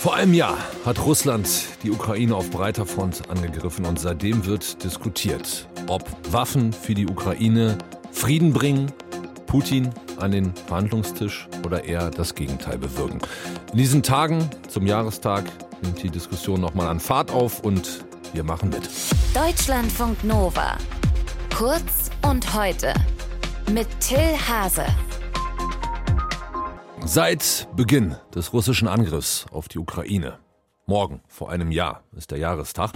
Vor einem Jahr hat Russland die Ukraine auf breiter Front angegriffen und seitdem wird diskutiert, ob Waffen für die Ukraine Frieden bringen, Putin an den Verhandlungstisch oder eher das Gegenteil bewirken. In diesen Tagen zum Jahrestag nimmt die Diskussion nochmal an Fahrt auf und wir machen mit. Deutschlandfunk Nova. Kurz und heute mit Till Hase. Seit Beginn des russischen Angriffs auf die Ukraine, morgen vor einem Jahr ist der Jahrestag,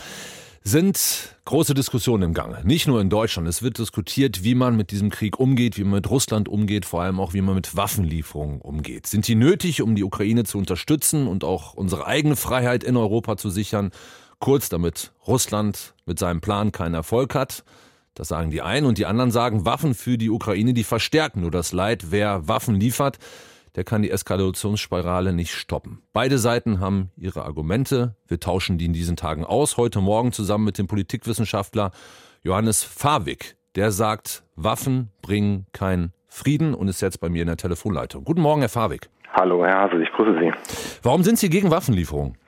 sind große Diskussionen im Gange. Nicht nur in Deutschland. Es wird diskutiert, wie man mit diesem Krieg umgeht, wie man mit Russland umgeht, vor allem auch, wie man mit Waffenlieferungen umgeht. Sind die nötig, um die Ukraine zu unterstützen und auch unsere eigene Freiheit in Europa zu sichern? Kurz, damit Russland mit seinem Plan keinen Erfolg hat. Das sagen die einen und die anderen sagen, Waffen für die Ukraine, die verstärken nur das Leid, wer Waffen liefert der kann die Eskalationsspirale nicht stoppen. Beide Seiten haben ihre Argumente. Wir tauschen die in diesen Tagen aus. Heute Morgen zusammen mit dem Politikwissenschaftler Johannes Fawig. Der sagt, Waffen bringen keinen Frieden und ist jetzt bei mir in der Telefonleitung. Guten Morgen, Herr Fawig. Hallo, Herr Hase, ich grüße Sie. Warum sind Sie gegen Waffenlieferungen?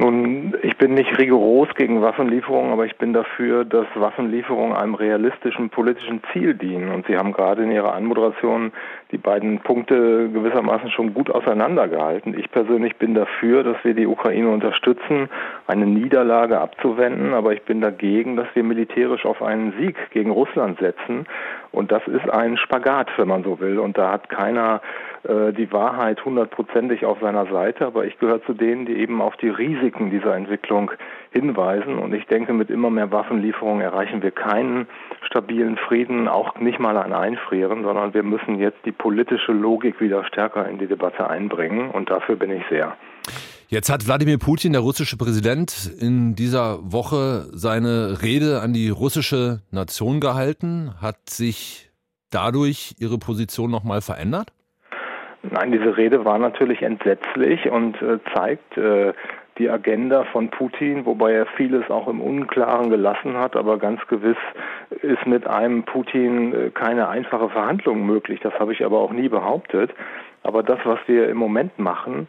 Nun, ich bin nicht rigoros gegen Waffenlieferungen, aber ich bin dafür, dass Waffenlieferungen einem realistischen politischen Ziel dienen. Und Sie haben gerade in Ihrer Anmoderation die beiden Punkte gewissermaßen schon gut auseinandergehalten. Ich persönlich bin dafür, dass wir die Ukraine unterstützen, eine Niederlage abzuwenden, aber ich bin dagegen, dass wir militärisch auf einen Sieg gegen Russland setzen. Und das ist ein Spagat, wenn man so will. Und da hat keiner äh, die Wahrheit hundertprozentig auf seiner Seite, aber ich gehöre zu denen, die eben auf die Risiken dieser Entwicklung hinweisen. Und ich denke, mit immer mehr Waffenlieferungen erreichen wir keinen stabilen Frieden, auch nicht mal ein Einfrieren, sondern wir müssen jetzt die politische Logik wieder stärker in die Debatte einbringen. Und dafür bin ich sehr. Jetzt hat Wladimir Putin, der russische Präsident, in dieser Woche seine Rede an die russische Nation gehalten. Hat sich dadurch Ihre Position nochmal verändert? Nein, diese Rede war natürlich entsetzlich und äh, zeigt äh, die Agenda von Putin, wobei er vieles auch im Unklaren gelassen hat, aber ganz gewiss ist mit einem Putin äh, keine einfache Verhandlung möglich. Das habe ich aber auch nie behauptet. Aber das, was wir im Moment machen,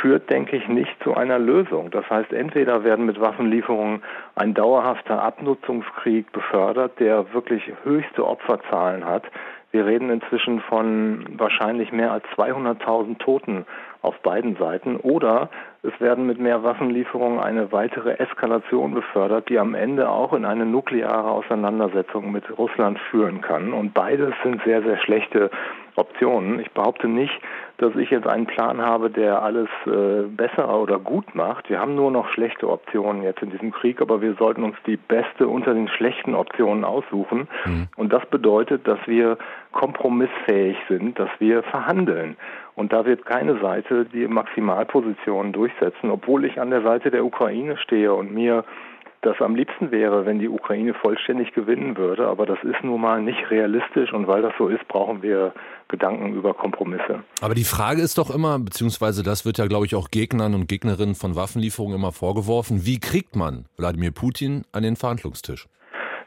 führt, denke ich, nicht zu einer Lösung. Das heißt, entweder werden mit Waffenlieferungen ein dauerhafter Abnutzungskrieg befördert, der wirklich höchste Opferzahlen hat, wir reden inzwischen von wahrscheinlich mehr als 200.000 Toten auf beiden Seiten. Oder es werden mit mehr Waffenlieferungen eine weitere Eskalation befördert, die am Ende auch in eine nukleare Auseinandersetzung mit Russland führen kann. Und beides sind sehr, sehr schlechte Optionen. Ich behaupte nicht, dass ich jetzt einen Plan habe, der alles äh, besser oder gut macht. Wir haben nur noch schlechte Optionen jetzt in diesem Krieg, aber wir sollten uns die beste unter den schlechten Optionen aussuchen. Mhm. Und das bedeutet, dass wir kompromissfähig sind, dass wir verhandeln. Und da wird keine Seite die Maximalposition durchsetzen, obwohl ich an der Seite der Ukraine stehe und mir das am liebsten wäre, wenn die Ukraine vollständig gewinnen würde. Aber das ist nun mal nicht realistisch und weil das so ist, brauchen wir Gedanken über Kompromisse. Aber die Frage ist doch immer, beziehungsweise das wird ja, glaube ich, auch Gegnern und Gegnerinnen von Waffenlieferungen immer vorgeworfen, wie kriegt man Wladimir Putin an den Verhandlungstisch?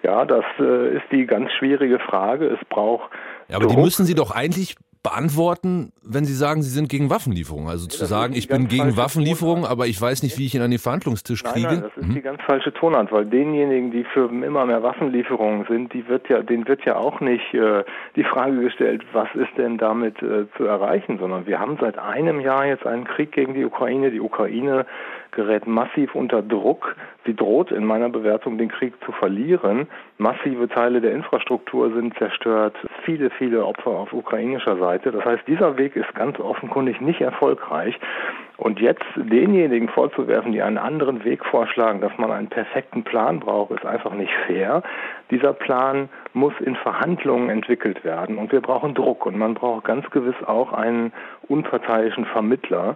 Ja, das äh, ist die ganz schwierige Frage. Es braucht. Ja, aber Druck. die müssen Sie doch eigentlich beantworten, wenn Sie sagen, Sie sind gegen Waffenlieferungen. Also zu sagen, ich bin gegen Waffenlieferungen, aber ich weiß nicht, wie ich ihn an den Verhandlungstisch kriege. Nein, nein, das ist mhm. die ganz falsche Tonart, weil denjenigen, die für immer mehr Waffenlieferungen sind, die wird ja, denen wird ja auch nicht äh, die Frage gestellt, was ist denn damit äh, zu erreichen, sondern wir haben seit einem Jahr jetzt einen Krieg gegen die Ukraine. Die Ukraine gerät massiv unter Druck. Sie droht in meiner Bewertung den Krieg zu verlieren. Massive Teile der Infrastruktur sind zerstört. Viele, viele Opfer auf ukrainischer Seite. Das heißt, dieser Weg ist ganz offenkundig nicht erfolgreich. Und jetzt denjenigen vorzuwerfen, die einen anderen Weg vorschlagen, dass man einen perfekten Plan braucht, ist einfach nicht fair. Dieser Plan muss in Verhandlungen entwickelt werden und wir brauchen Druck und man braucht ganz gewiss auch einen unparteiischen Vermittler.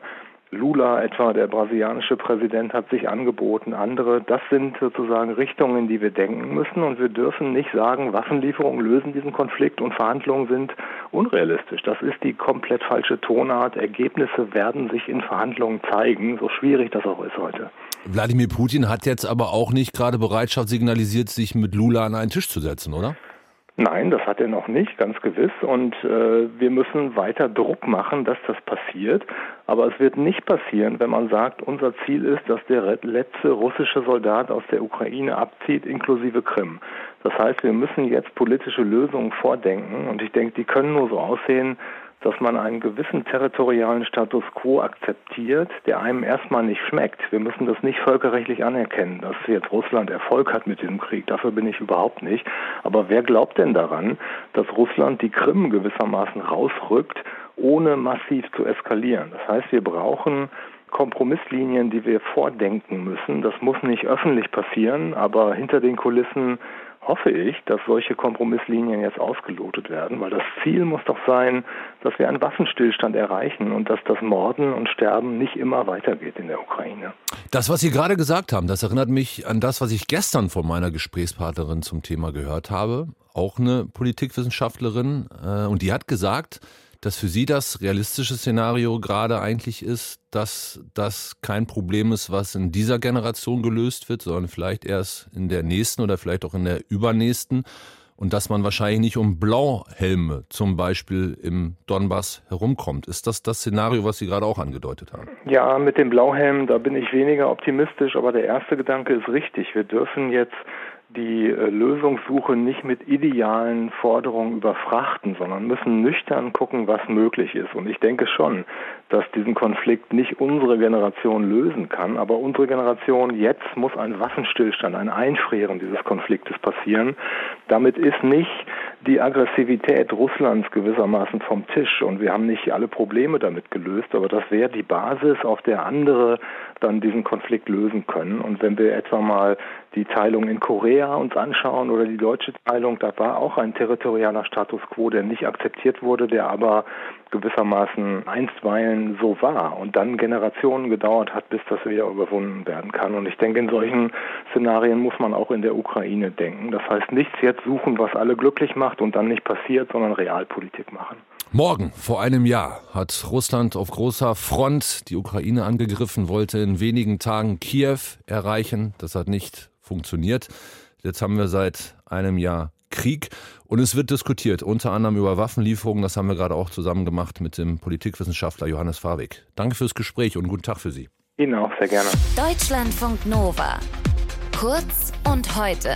Lula etwa, der brasilianische Präsident, hat sich angeboten, andere. Das sind sozusagen Richtungen, in die wir denken müssen und wir dürfen nicht sagen, Waffenlieferungen lösen diesen Konflikt und Verhandlungen sind unrealistisch. Das ist die komplett falsche Tonart. Ergebnisse werden sich in Verhandlungen zeigen, so schwierig das auch ist heute. Wladimir Putin hat jetzt aber auch nicht gerade Bereitschaft signalisiert, sich mit Lula an einen Tisch zu setzen, oder? Nein, das hat er noch nicht, ganz gewiss. Und äh, wir müssen weiter Druck machen, dass das passiert. Aber es wird nicht passieren, wenn man sagt, unser Ziel ist, dass der letzte russische Soldat aus der Ukraine abzieht, inklusive Krim. Das heißt, wir müssen jetzt politische Lösungen vordenken. Und ich denke, die können nur so aussehen, dass man einen gewissen territorialen Status quo akzeptiert, der einem erstmal nicht schmeckt. Wir müssen das nicht völkerrechtlich anerkennen, dass jetzt Russland Erfolg hat mit diesem Krieg. Dafür bin ich überhaupt nicht. Aber wer glaubt denn daran, dass Russland die Krim gewissermaßen rausrückt, ohne massiv zu eskalieren? Das heißt, wir brauchen Kompromisslinien, die wir vordenken müssen. Das muss nicht öffentlich passieren, aber hinter den Kulissen hoffe ich, dass solche Kompromisslinien jetzt ausgelotet werden, weil das Ziel muss doch sein, dass wir einen Waffenstillstand erreichen und dass das Morden und Sterben nicht immer weitergeht in der Ukraine. Das, was Sie gerade gesagt haben, das erinnert mich an das, was ich gestern von meiner Gesprächspartnerin zum Thema gehört habe, auch eine Politikwissenschaftlerin, äh, und die hat gesagt, dass für Sie das realistische Szenario gerade eigentlich ist, dass das kein Problem ist, was in dieser Generation gelöst wird, sondern vielleicht erst in der nächsten oder vielleicht auch in der übernächsten und dass man wahrscheinlich nicht um Blauhelme zum Beispiel im Donbass herumkommt. Ist das das Szenario, was Sie gerade auch angedeutet haben? Ja, mit dem Blauhelm, da bin ich weniger optimistisch, aber der erste Gedanke ist richtig. Wir dürfen jetzt die äh, Lösungssuche nicht mit idealen Forderungen überfrachten, sondern müssen nüchtern gucken, was möglich ist. Und ich denke schon, dass diesen Konflikt nicht unsere Generation lösen kann, aber unsere Generation jetzt muss ein Waffenstillstand, ein Einfrieren dieses Konfliktes passieren. Damit ist nicht die Aggressivität Russlands gewissermaßen vom Tisch und wir haben nicht alle Probleme damit gelöst, aber das wäre die Basis, auf der andere dann diesen Konflikt lösen können. Und wenn wir etwa mal die Teilung in Korea uns anschauen oder die deutsche Teilung, da war auch ein territorialer Status quo, der nicht akzeptiert wurde, der aber gewissermaßen einstweilen so war und dann Generationen gedauert hat, bis das wieder überwunden werden kann. Und ich denke, in solchen Szenarien muss man auch in der Ukraine denken. Das heißt, nichts jetzt suchen, was alle glücklich macht und dann nicht passiert, sondern Realpolitik machen. Morgen, vor einem Jahr, hat Russland auf großer Front die Ukraine angegriffen, wollte in wenigen Tagen Kiew erreichen. Das hat nicht funktioniert. Jetzt haben wir seit einem Jahr Krieg und es wird diskutiert, unter anderem über Waffenlieferungen. Das haben wir gerade auch zusammen gemacht mit dem Politikwissenschaftler Johannes Fawig. Danke fürs Gespräch und guten Tag für Sie. Ihnen auch sehr gerne. Deutschlandfunk Nova. Kurz und heute.